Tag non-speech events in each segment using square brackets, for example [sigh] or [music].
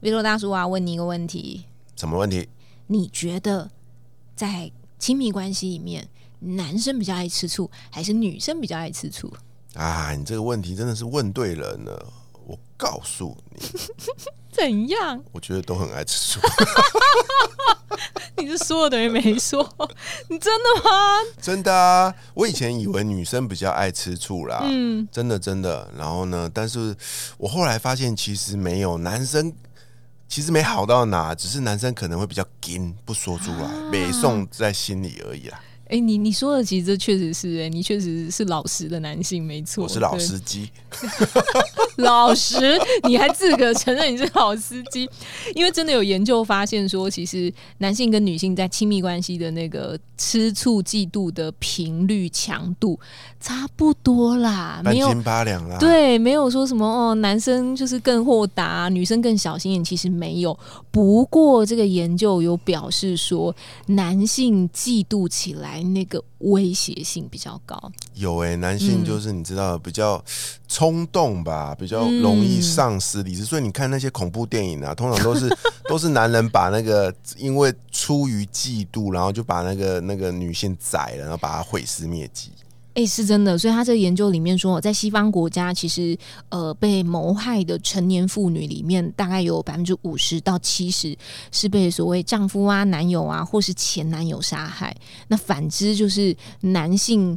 鼻头大叔啊，问你一个问题。什么问题？你觉得在亲密关系里面，男生比较爱吃醋，还是女生比较爱吃醋？啊，你这个问题真的是问对人了。我告诉你，[laughs] 怎样？我觉得都很爱吃醋。[laughs] 你是说了等于没说？[laughs] 你真的吗？真的啊！我以前以为女生比较爱吃醋啦，嗯，真的真的。然后呢，但是我后来发现其实没有，男生其实没好到哪，只是男生可能会比较紧，不说出来，没送在心里而已啦。哎，你你说的其实这确实是哎，你确实是老实的男性，没错。我是老司机，[laughs] 老实，你还自个承认你是老司机？[laughs] 因为真的有研究发现说，其实男性跟女性在亲密关系的那个吃醋、嫉妒的频率、强度差不多啦，没有八两啦。对，没有说什么哦，男生就是更豁达，女生更小心眼，其实没有。不过这个研究有表示说，男性嫉妒起来。那个威胁性比较高，有哎，男性就是你知道比较冲动吧，比较容易丧失理智，所以你看那些恐怖电影啊，通常都是 [laughs] 都是男人把那个因为出于嫉妒，然后就把那个那个女性宰了，然后把她毁尸灭迹。哎，是真的，所以他这个研究里面说，在西方国家，其实呃被谋害的成年妇女里面，大概有百分之五十到七十是被所谓丈夫啊、男友啊或是前男友杀害。那反之就是男性。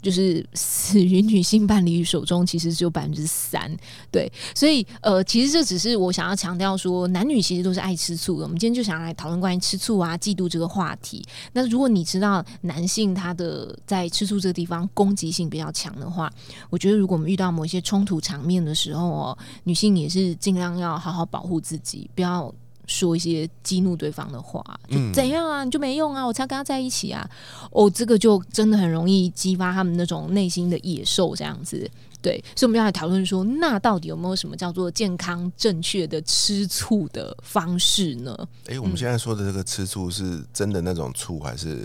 就是死于女性伴侣手中，其实只有百分之三。对，所以呃，其实这只是我想要强调说，男女其实都是爱吃醋的。我们今天就想来讨论关于吃醋啊、嫉妒这个话题。那如果你知道男性他的在吃醋这个地方攻击性比较强的话，我觉得如果我们遇到某一些冲突场面的时候哦，女性也是尽量要好好保护自己，不要。说一些激怒对方的话，就怎样啊？你就没用啊！我才跟他在一起啊！哦，这个就真的很容易激发他们那种内心的野兽，这样子。对，所以我们要来讨论说，那到底有没有什么叫做健康正确的吃醋的方式呢？哎，我们现在说的这个吃醋是真的那种醋，还是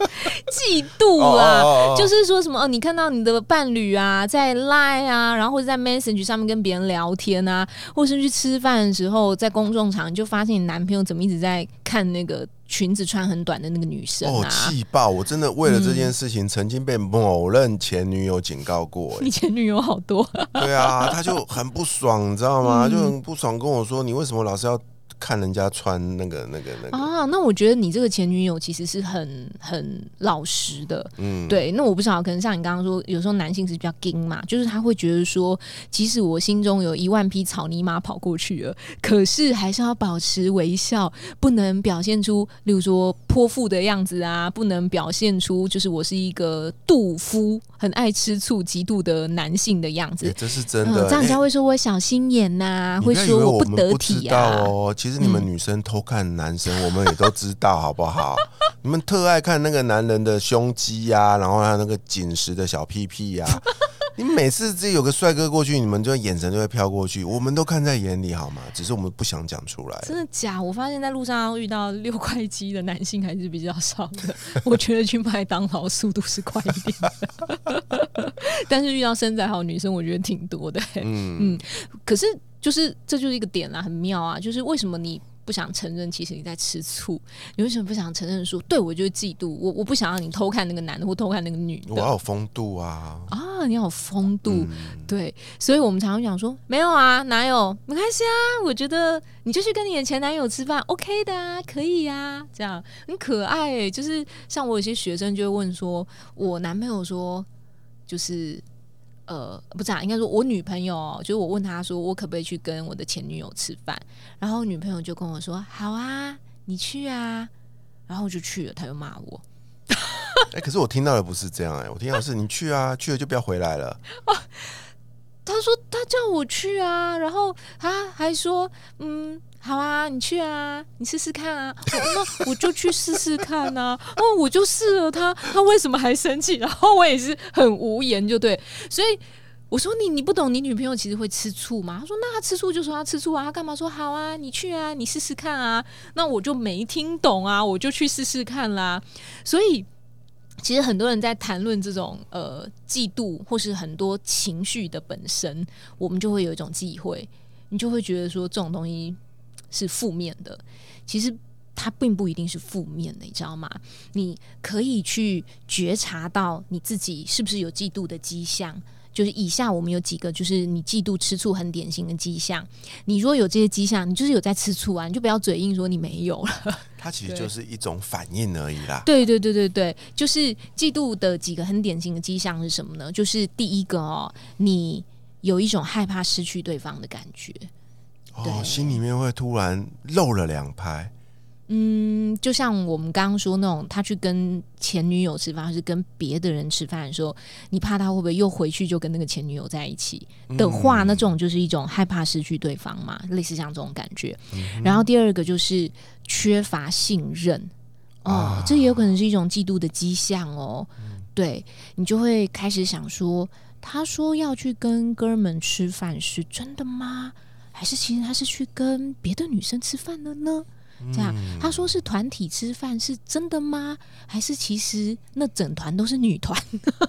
[laughs] 嫉妒啊？就是说什么哦，你看到你的伴侣啊，在 Line 啊，然后或者在 Message 上面跟别人聊天啊，或是去吃饭的时候，在公众场就发现你男朋友怎么一直在看那个。裙子穿很短的那个女生哦，气爆！我真的为了这件事情，曾经被某任前女友警告过。[laughs] 你前女友好多，对啊，他就很不爽，你知道吗？就很不爽，跟我说：“你为什么老是要？”看人家穿那个、那个、那个啊，那我觉得你这个前女友其实是很很老实的，嗯，对。那我不知道，可能像你刚刚说，有时候男性是比较硬嘛，就是他会觉得说，即使我心中有一万匹草泥马跑过去了，可是还是要保持微笑，不能表现出，例如说泼妇的样子啊，不能表现出就是我是一个妒夫，很爱吃醋、极度的男性的样子。这是真的，这样人家会说我小心眼呐，会说我不得体啊。哦，其实你们女生偷看男生，[laughs] 我们也都知道，好不好？你们特爱看那个男人的胸肌呀，然后他那个紧实的小屁屁呀。[laughs] 你每次自己有个帅哥过去，你们就眼神就会飘过去，我们都看在眼里，好吗？只是我们不想讲出来。真的假？我发现在路上遇到六块肌的男性还是比较少的。[laughs] 我觉得去麦当劳速度是快一点的，[laughs] 但是遇到身材好女生，我觉得挺多的。嗯 [laughs] 嗯，可是就是这就是一个点啦，很妙啊！就是为什么你？不想承认，其实你在吃醋。你为什么不想承认？说对我就是嫉妒我，我不想让你偷看那个男的或偷看那个女的。我要有风度啊！啊，你要有风度，对。所以我们常常讲说，没有啊，哪有？没关系啊，我觉得你就去跟你的前男友吃饭，OK 的啊，可以啊，这样很可爱。就是像我有些学生就会问说，我男朋友说，就是。呃，不是啊，应该说我女朋友，就是我问她说，我可不可以去跟我的前女友吃饭？然后女朋友就跟我说，好啊，你去啊。然后我就去了，她又骂我。[laughs] 哎，可是我听到的不是这样哎，我听到是你去啊，去了就不要回来了。[laughs] 他说他叫我去啊，然后他还说，嗯，好啊，你去啊，你试试看啊。那我就去试试看啊。哦，我就试了他，他为什么还生气？然后我也是很无言，就对。所以我说你你不懂，你女朋友其实会吃醋吗？他说那他吃醋就说他吃醋啊，他干嘛说好啊？你去啊，你试试看啊。那我就没听懂啊，我就去试试看啦。所以。其实很多人在谈论这种呃嫉妒或是很多情绪的本身，我们就会有一种忌讳，你就会觉得说这种东西是负面的。其实它并不一定是负面的，你知道吗？你可以去觉察到你自己是不是有嫉妒的迹象。就是以下我们有几个，就是你嫉妒吃醋很典型的迹象。你如果有这些迹象，你就是有在吃醋啊，你就不要嘴硬说你没有了。[laughs] 它其实就是一种反应而已啦。对对对对对，就是嫉妒的几个很典型的迹象是什么呢？就是第一个哦，你有一种害怕失去对方的感觉，哦，心里面会突然漏了两拍。嗯，就像我们刚刚说那种，他去跟前女友吃饭，还是跟别的人吃饭的时候，你怕他会不会又回去就跟那个前女友在一起的话，那这种就是一种害怕失去对方嘛，类似像这种感觉。然后第二个就是缺乏信任，哦，这也有可能是一种嫉妒的迹象哦。对你就会开始想说，他说要去跟哥们吃饭是真的吗？还是其实他是去跟别的女生吃饭了呢？这样，他说是团体吃饭是真的吗？还是其实那整团都是女团？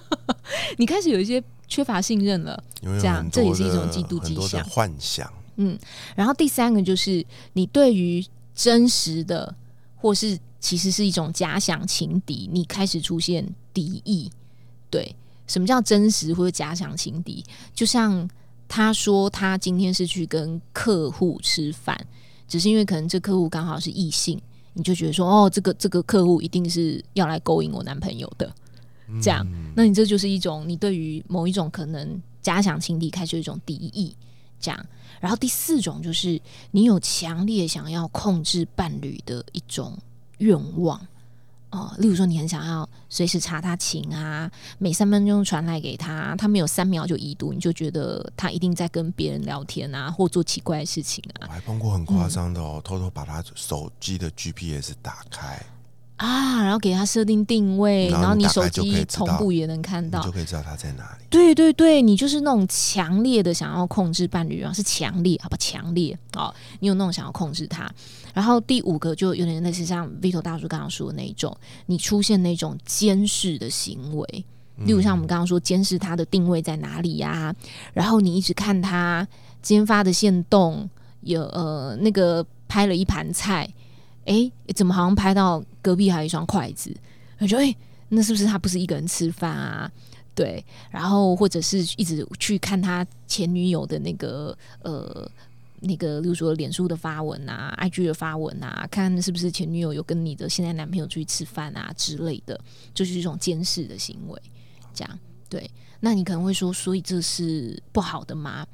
[laughs] 你开始有一些缺乏信任了，这样这也是一种嫉妒迹象。幻想，嗯。然后第三个就是你对于真实的，或是其实是一种假想情敌，你开始出现敌意。对，什么叫真实或者假想情敌？就像他说他今天是去跟客户吃饭。只是因为可能这客户刚好是异性，你就觉得说哦，这个这个客户一定是要来勾引我男朋友的，这样，那你这就是一种你对于某一种可能假想情敌开始一种敌意，这样。然后第四种就是你有强烈想要控制伴侣的一种愿望。哦，例如说，你很想要随时查他情啊，每三分钟传来给他，他没有三秒就已读，你就觉得他一定在跟别人聊天啊，或做奇怪的事情啊。我还碰过很夸张的哦，偷偷把他手机的 GPS 打开。啊，然后给他设定定位，然后你手机同步也能看到，就可以知道他在哪里。对对对，你就是那种强烈的想要控制伴侣啊，是强烈，好吧，强烈哦，你有那种想要控制他。然后第五个就有点类似像 Vito 大叔刚刚说的那一种，你出现那种监视的行为，例如像我们刚刚说监视他的定位在哪里呀，然后你一直看他今天发的线动，有呃那个拍了一盘菜。哎，怎么好像拍到隔壁还有一双筷子？我觉得，哎，那是不是他不是一个人吃饭啊？对，然后或者是一直去看他前女友的那个呃那个，例如说脸书的发文啊、IG 的发文啊，看是不是前女友有跟你的现在男朋友出去吃饭啊之类的，就是一种监视的行为。这样，对，那你可能会说，所以这是不好的吗？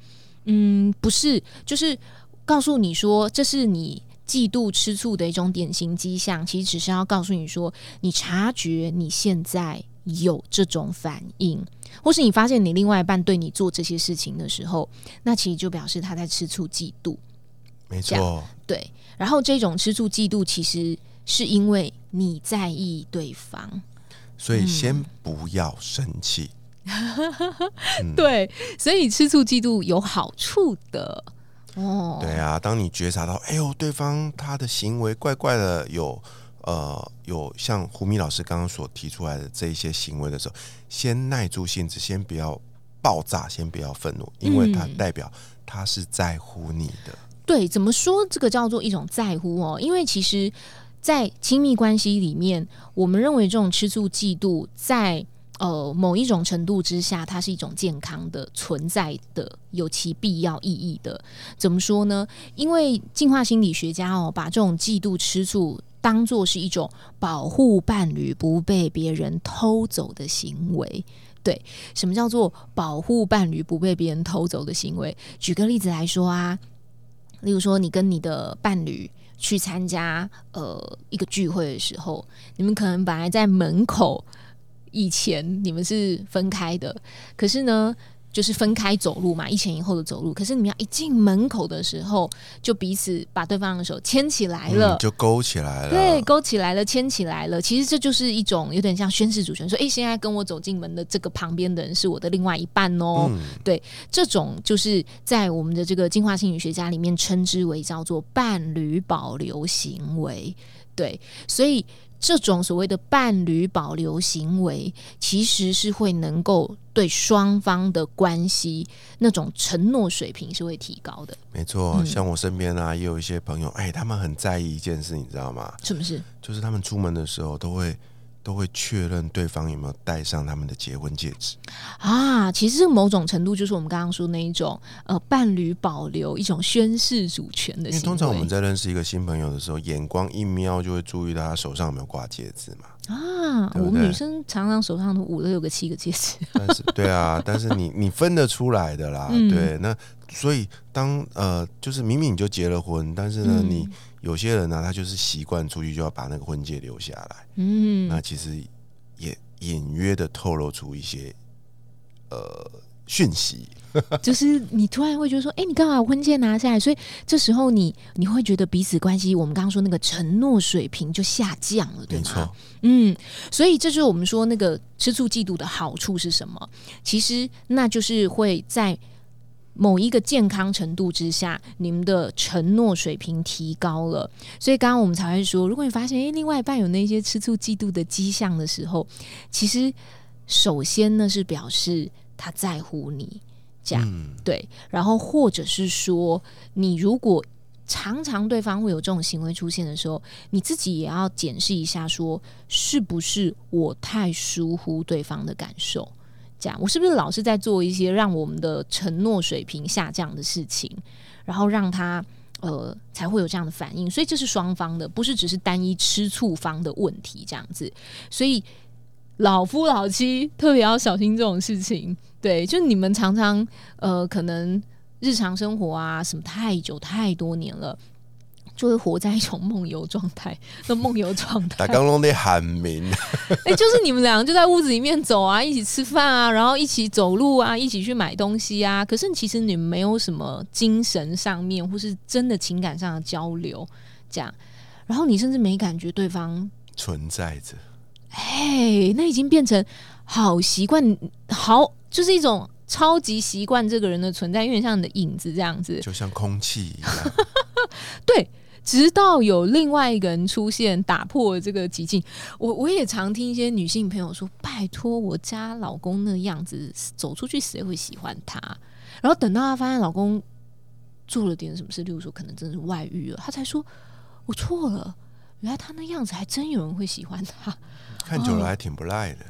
嗯，不是，就是告诉你说，这是你。嫉妒吃醋的一种典型迹象，其实只是要告诉你说，你察觉你现在有这种反应，或是你发现你另外一半对你做这些事情的时候，那其实就表示他在吃醋嫉妒。没错，对。然后这种吃醋嫉妒，其实是因为你在意对方，所以先不要生气。[laughs] 对，所以吃醋嫉妒有好处的。哦，对啊，当你觉察到，哎呦，对方他的行为怪怪的，有呃，有像胡米老师刚刚所提出来的这一些行为的时候，先耐住性子，先不要爆炸，先不要愤怒，因为他代表他是在乎你的。对，怎么说这个叫做一种在乎哦？因为其实，在亲密关系里面，我们认为这种吃醋、嫉妒，在呃，某一种程度之下，它是一种健康的存在的，有其必要意义的。怎么说呢？因为进化心理学家哦，把这种嫉妒、吃醋当做是一种保护伴侣不被别人偷走的行为。对，什么叫做保护伴侣不被别人偷走的行为？举个例子来说啊，例如说，你跟你的伴侣去参加呃一个聚会的时候，你们可能本来在门口。以前你们是分开的，可是呢，就是分开走路嘛，一前一后的走路。可是你们要一进门口的时候，就彼此把对方的手牵起来了，就勾起来了，对，勾起来了，牵起来了。其实这就是一种有点像宣誓主权，说：“哎，现在跟我走进门的这个旁边的人是我的另外一半哦。”对，这种就是在我们的这个进化心理学家里面称之为叫做伴侣保留行为。对，所以。这种所谓的伴侣保留行为，其实是会能够对双方的关系那种承诺水平是会提高的。没错，像我身边啊，也有一些朋友，哎，他们很在意一件事，你知道吗？什么事？就是他们出门的时候都会。都会确认对方有没有戴上他们的结婚戒指啊！其实某种程度就是我们刚刚说那一种呃，伴侣保留一种宣誓主权的。因为通常我们在认识一个新朋友的时候，眼光一瞄就会注意到他手上有没有挂戒指嘛。啊，我们女生常常手上都五六个、七个戒指。但是，对啊，但是你你分得出来的啦。对，那所以当呃，就是明明你就结了婚，但是呢，你。有些人呢，他就是习惯出去就要把那个婚戒留下来。嗯，那其实也隐约的透露出一些呃讯息，[laughs] 就是你突然会觉得说，哎，你干嘛把婚戒拿下来？所以这时候你你会觉得彼此关系，我们刚刚说那个承诺水平就下降了，对吗？嗯，所以这就是我们说那个吃醋嫉妒的好处是什么？其实那就是会在。某一个健康程度之下，你们的承诺水平提高了，所以刚刚我们才会说，如果你发现诶，另外一半有那些吃醋嫉妒的迹象的时候，其实首先呢是表示他在乎你，这样。对，然后或者是说，你如果常常对方会有这种行为出现的时候，你自己也要检视一下，说是不是我太疏忽对方的感受。这样，我是不是老是在做一些让我们的承诺水平下降的事情，然后让他呃才会有这样的反应？所以这是双方的，不是只是单一吃醋方的问题。这样子，所以老夫老妻特别要小心这种事情。对，就是你们常常呃，可能日常生活啊什么太久太多年了。就会活在一种梦游状态，那梦游状态。打刚龙的喊名，[laughs] 哎，就是你们两个就在屋子里面走啊，一起吃饭啊，然后一起走路啊，一起去买东西啊。可是其实你们没有什么精神上面或是真的情感上的交流，这样。然后你甚至没感觉对方存在着。哎，那已经变成好习惯，好就是一种超级习惯这个人的存在，有点像你的影子这样子，就像空气一样。[laughs] 对。直到有另外一个人出现，打破这个寂静。我我也常听一些女性朋友说：“拜托，我家老公那样子走出去，谁会喜欢他？”然后等到她发现老公做了点什么事，例如说可能真的是外遇了，她才说：“我错了，原来他那样子还真有人会喜欢他。”看久了还挺不赖的。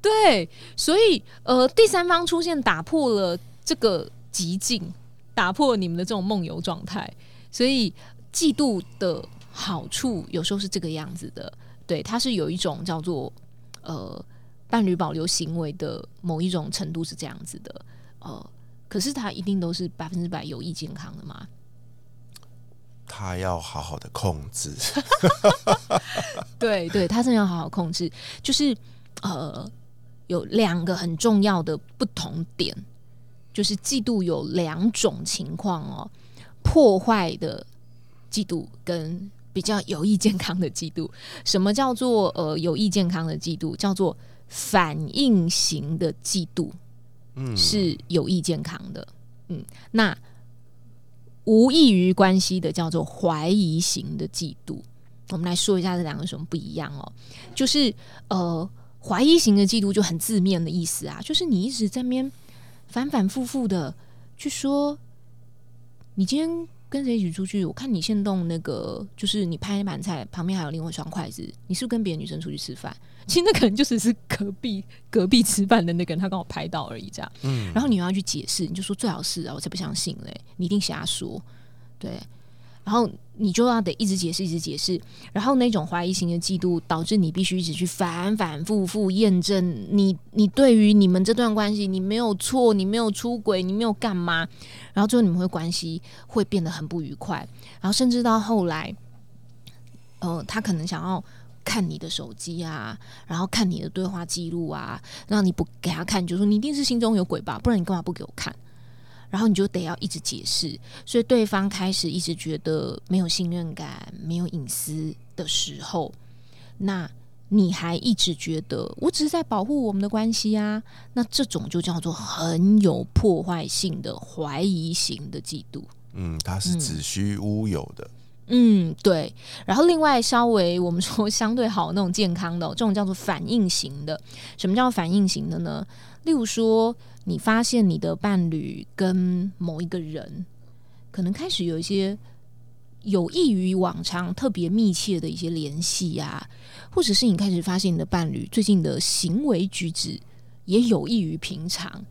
对，所以呃，第三方出现，打破了这个寂静，打破你们的这种梦游状态。所以，嫉妒的好处有时候是这个样子的，对，它是有一种叫做呃伴侣保留行为的某一种程度是这样子的，呃，可是它一定都是百分之百有益健康的吗？他要好好的控制，[laughs] 对对，他真的要好好控制，就是呃有两个很重要的不同点，就是嫉妒有两种情况哦。破坏的嫉妒跟比较有益健康的嫉妒，什么叫做呃有益健康的嫉妒？叫做反应型的嫉妒，嗯，是有益健康的，嗯，那无异于关系的叫做怀疑型的嫉妒。我们来说一下这两个什么不一样哦？就是呃怀疑型的嫉妒就很字面的意思啊，就是你一直在边反反复复的去说。你今天跟谁一起出去？我看你现动那个，就是你拍那盘菜旁边还有另外一双筷子，你是不是跟别的女生出去吃饭？[laughs] 其实那可能就只是隔壁隔壁吃饭的那个人，他刚好拍到而已，这样。嗯。然后你又要去解释，你就说最好是啊，我才不相信嘞，你一定瞎说，对。然后你就要得一直解释，一直解释。然后那种怀疑型的嫉妒，导致你必须一直去反反复复验证你，你对于你们这段关系，你没有错，你没有出轨，你没有干嘛。然后最后你们会关系会变得很不愉快。然后甚至到后来，呃，他可能想要看你的手机啊，然后看你的对话记录啊，让你不给他看，就说你一定是心中有鬼吧，不然你干嘛不给我看？然后你就得要一直解释，所以对方开始一直觉得没有信任感、没有隐私的时候，那你还一直觉得我只是在保护我们的关系啊，那这种就叫做很有破坏性的怀疑型的嫉妒。嗯，它是子虚乌有的。嗯，对。然后另外稍微我们说相对好那种健康的这种叫做反应型的。什么叫反应型的呢？例如说，你发现你的伴侣跟某一个人可能开始有一些有益于往常、特别密切的一些联系啊，或者是你开始发现你的伴侣最近的行为举止也有益于平常。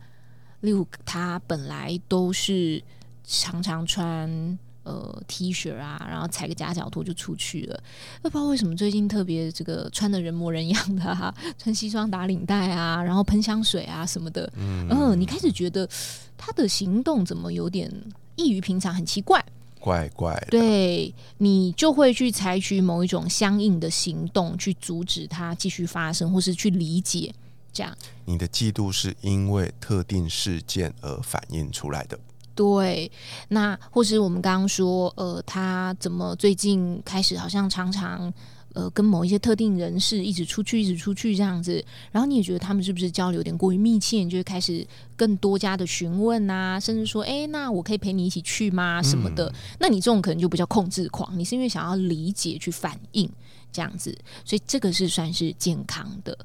例如，他本来都是常常穿。呃，T 恤啊，然后踩个夹脚拖就出去了。不知道为什么最近特别这个穿的人模人样的哈，穿西装打领带啊，然后喷香水啊什么的。嗯，你开始觉得他的行动怎么有点异于平常，很奇怪，怪怪。对你就会去采取某一种相应的行动，去阻止他继续发生，或是去理解这样。你的嫉妒是因为特定事件而反映出来的。对，那或是我们刚刚说，呃，他怎么最近开始好像常常呃跟某一些特定人士一直出去，一直出去这样子，然后你也觉得他们是不是交流有点过于密切，你就会开始更多加的询问啊，甚至说，哎，那我可以陪你一起去吗？什么的？那你这种可能就比较控制狂，你是因为想要理解去反应这样子，所以这个是算是健康的，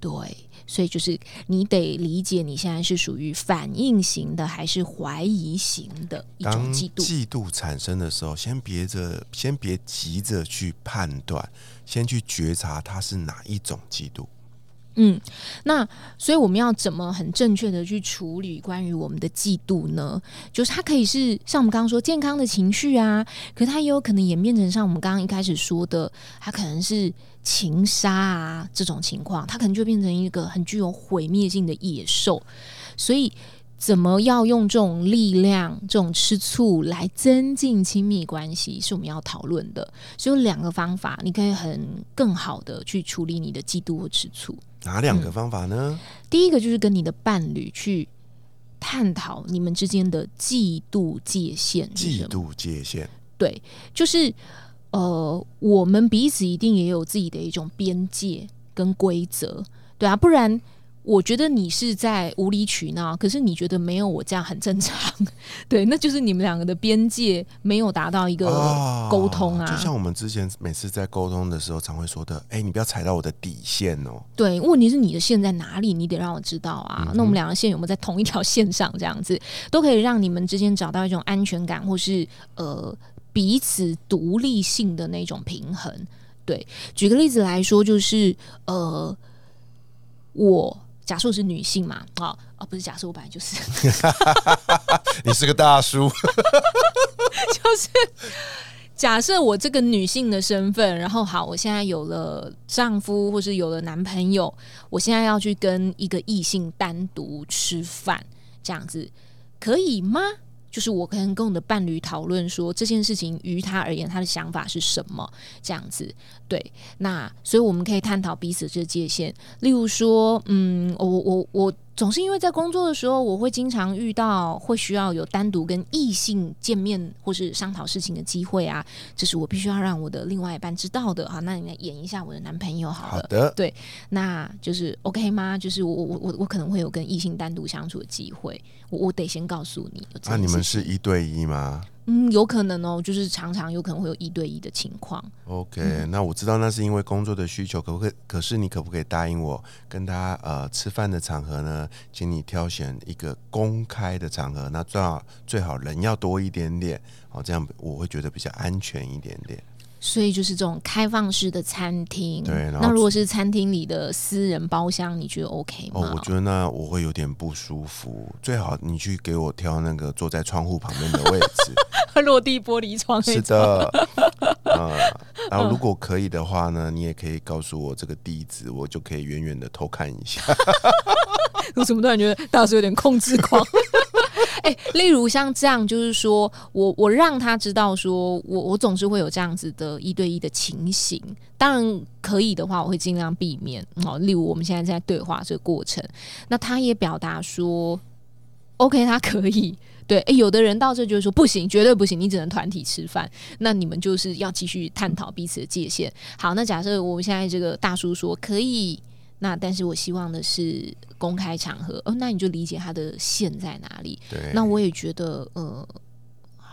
对。所以就是你得理解你现在是属于反应型的还是怀疑型的一种嫉妒。嫉妒产生的时候，先别着，先别急着去判断，先去觉察它是哪一种嫉妒。嗯，那所以我们要怎么很正确的去处理关于我们的嫉妒呢？就是它可以是像我们刚刚说健康的情绪啊，可它也有可能演变成像我们刚刚一开始说的，它可能是情杀啊这种情况，它可能就变成一个很具有毁灭性的野兽。所以，怎么要用这种力量、这种吃醋来增进亲密关系，是我们要讨论的。所以有两个方法，你可以很更好的去处理你的嫉妒或吃醋。哪两个方法呢？第一个就是跟你的伴侣去探讨你们之间的嫉妒界限。嫉妒界限，对，就是呃，我们彼此一定也有自己的一种边界跟规则，对啊，不然。我觉得你是在无理取闹，可是你觉得没有我这样很正常，[laughs] 对，那就是你们两个的边界没有达到一个沟通啊。就像我们之前每次在沟通的时候，常会说的，哎，你不要踩到我的底线哦。对，问题是你的线在哪里，你得让我知道啊。那我们两个线有没有在同一条线上？这样子都可以让你们之间找到一种安全感，或是呃彼此独立性的那种平衡。对，举个例子来说，就是呃我。假设我是女性嘛？啊哦，不是假设，我本来就是。[laughs] 你是个大叔。[laughs] 就是假设我这个女性的身份，然后好，我现在有了丈夫，或是有了男朋友，我现在要去跟一个异性单独吃饭，这样子可以吗？就是我可能跟我的伴侣讨论说这件事情于他而言他的想法是什么这样子，对，那所以我们可以探讨彼此这界限，例如说，嗯，我我我。总是因为在工作的时候，我会经常遇到会需要有单独跟异性见面或是商讨事情的机会啊，这是我必须要让我的另外一半知道的哈。那你来演一下我的男朋友好了。好的，对，那就是 OK 吗？就是我我我我可能会有跟异性单独相处的机会，我我得先告诉你。那你们是一对一吗？嗯，有可能哦，就是常常有可能会有一对一的情况。OK，那我知道那是因为工作的需求，可不可以？可是你可不可以答应我，跟他呃吃饭的场合呢？请你挑选一个公开的场合，那最好最好人要多一点点，哦，这样我会觉得比较安全一点点。所以就是这种开放式的餐厅，对。那如果是餐厅里的私人包厢，你觉得 OK 吗？哦，我觉得那我会有点不舒服。最好你去给我挑那个坐在窗户旁边的位置，[laughs] 落地玻璃窗。是的，啊。[laughs] 然后如果可以的话呢，你也可以告诉我这个地址，我就可以远远的偷看一下。[laughs] 我怎么突然觉得大叔有点控制狂？哎、例如像这样，就是说我我让他知道说我我总是会有这样子的一对一的情形，当然可以的话，我会尽量避免。哦，例如我们现在在对话这个过程，那他也表达说，OK，他可以。对，诶有的人到这就是说不行，绝对不行，你只能团体吃饭。那你们就是要继续探讨彼此的界限。好，那假设我们现在这个大叔说可以，那但是我希望的是公开场合，哦，那你就理解他的线在哪里。对，那我也觉得，呃，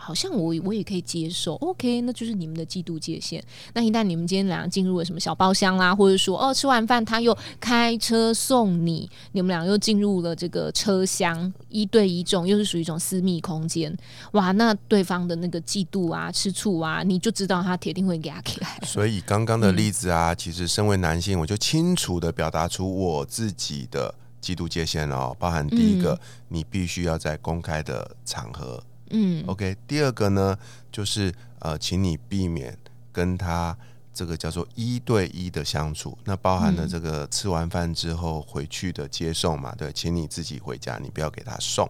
好像我我也可以接受，OK，那就是你们的季度界限。那一旦你们今天两个进入了什么小包厢啦，或者说哦吃完饭他又开车送你，你们俩又进入了这个车厢，一对一种，又是属于一种私密空间，哇，那对方的那个嫉妒啊、吃醋啊，你就知道他铁定会给他起来。所以刚刚的例子嗯啊，其实身为男性，我就清楚的表达出我自己的嫉妒界限哦，包含第一个，嗯你必须要在公开的场合嗯 OK，第二个呢，就是呃，请你避免跟他这个叫做一对一的相处，那包含了嗯这个吃完饭之后回去的接送嘛，对，请你自己回家，你不要给他送。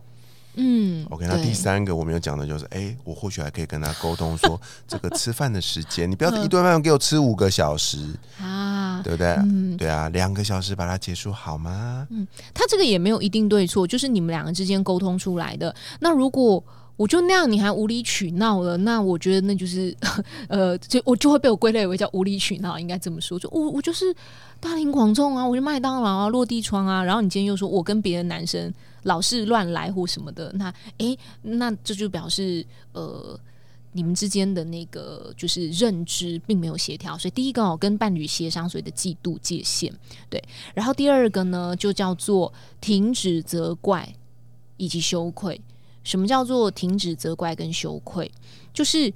嗯 OK，那第三个我们有讲的就是，哎、我或许还可以跟他沟通说，这个吃饭的时间，你不要一顿饭给我吃五个小时，啊，对不对？嗯，对啊，两个小时把它结束好吗？嗯他这个也没有一定对错，就是你们两个之间沟通出来的。那如果我就那样，你还无理取闹了，那我觉得那就是 [laughs] 呃，就我就会被我归类为叫无理取闹，应该这么说。就我我就是大庭广众啊，我就麦当劳啊，落地窗啊，然后你今天又说我跟别的男生老是乱来或什么的，那诶，那这就表示呃。你们之间的那个就是认知并没有协调，所以第一个哦，跟伴侣协商所谓的嫉妒界限，对。然后第二个呢，就叫做停止责怪以及羞愧。什么叫做停止责怪跟羞愧？就是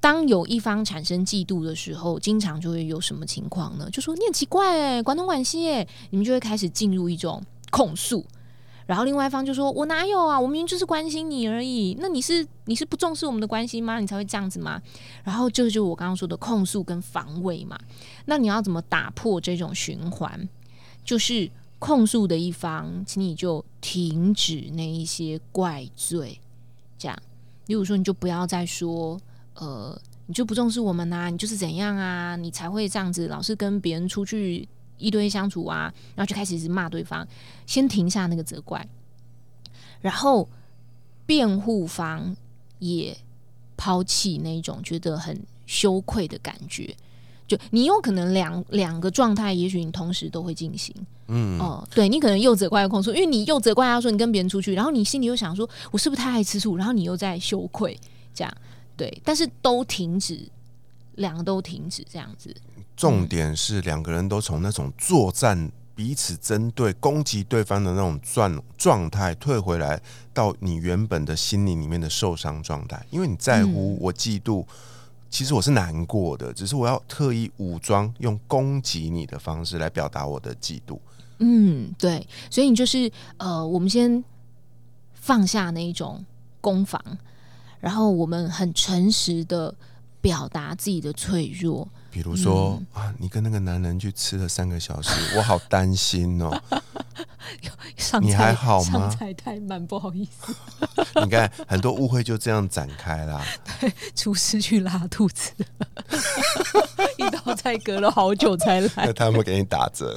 当有一方产生嫉妒的时候，经常就会有什么情况呢？就说你很奇怪哎，管东管西哎，你们就会开始进入一种控诉。然后另外一方就说：“我哪有啊？我明明就是关心你而已。那你是你是不重视我们的关心吗？你才会这样子吗？”然后这就是我刚刚说的控诉跟防卫嘛。那你要怎么打破这种循环？就是控诉的一方，请你就停止那一些怪罪，这样。例如说，你就不要再说，呃，你就不重视我们呐、你就是怎样啊，你才会这样子，老是跟别人出去一堆相处啊，然后就开始一直骂对方，先停下那个责怪，然后辩护方也抛弃那种觉得很羞愧的感觉。就你有可能两两个状态，也许你同时都会进行。嗯，哦，对你可能又责怪又控诉，因为你又责怪他说你跟别人出去，然后你心里又想说，我是不是太爱吃醋，然后你又在羞愧，这样。对，但是都停止，两个都停止这样子，重点是两个人都从那种作战、彼此针对、攻击对方的那种状状态退回来，到你原本的心灵里面的受伤状态。因为你在乎，我嫉妒，其实我是难过的，只是我要特意武装，用攻击你的方式来表达我的嫉妒。嗯，对，所以你就是呃，我们先放下那一种攻防，然后我们很诚实的表达自己的脆弱，比如说、嗯啊，你跟那个男人去吃了三个小时，我好担心哦。[laughs] 上你还好吗上菜太慢，不好意思，你看，很多误会就这样展开啦。[laughs] 厨师去拉肚子，[laughs] 一道菜隔了好久才来那。他们给你打折，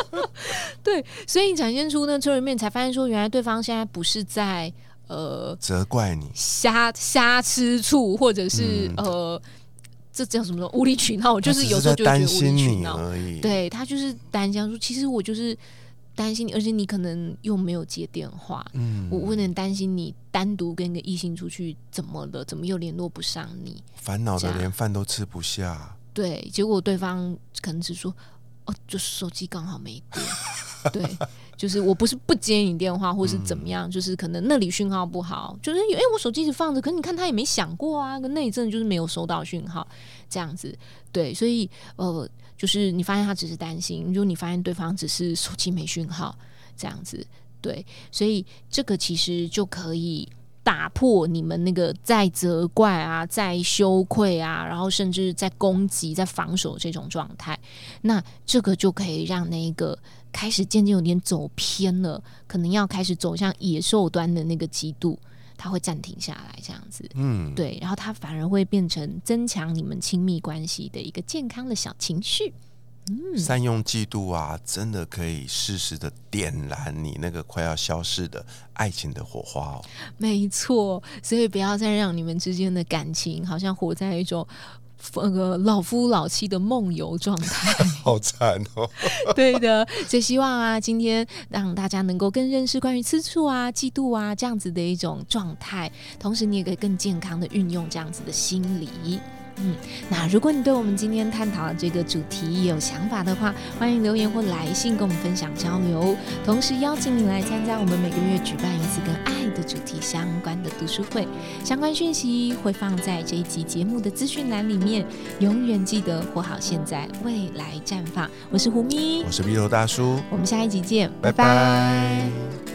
[laughs] 对，所以你展现出呢，车里面才发现说，原来对方现在不是在呃责怪你。瞎瞎吃醋，或者是、嗯呃，这叫什么呢？无理取闹，就是有时候就会觉得无心你理取闹。而已。，对他就是担心他说，其实我就是担心你，而且你可能又没有接电话。嗯，我我有点担心你单独跟一个异性出去怎么了？怎么又联络不上你？烦恼的连饭都吃不下。对，结果对方可能只说哦，就是手机刚好没电。[laughs] 对，就是我不是不接你电话，或是怎么样，就是可能那里讯号不好，就是哎、我手机一直放着，可是你看他也没想过啊，跟那一阵就是没有收到讯号，这样子。对，所以呃，就是你发现他只是担心，如果你发现对方只是手机没讯号，这样子，对，所以这个其实就可以。打破你们那个在责怪啊，在羞愧啊，然后甚至在攻击、在防守这种状态，那这个就可以让那个开始渐渐有点走偏了，可能要开始走向野兽端的那个极度，他会暂停下来，这样子。嗯，对，然后它反而会变成增强你们亲密关系的一个健康的小情绪。嗯善用嫉妒啊，真的可以适时的点燃你那个快要消逝的爱情的火花哦。没错，所以不要再让你们之间的感情好像活在一种那个老夫老妻的梦游状态。[laughs] 好惨哦！[laughs] 对的，所以希望啊，今天让大家能够更认识关于吃醋啊、嫉妒啊这样子的一种状态，同时你也可以更健康的运用这样子的心理。嗯，那如果你对我们今天探讨的这个主题有想法的话，欢迎留言或来信跟我们分享交流。同时邀请你来参加我们每个月举办一次跟爱的主题相关的读书会，相关讯息会放在这一集节目的资讯栏里面。永远记得活好现在，未来绽放。我是胡咪，我是鼻头大叔，我们下一集见，拜拜。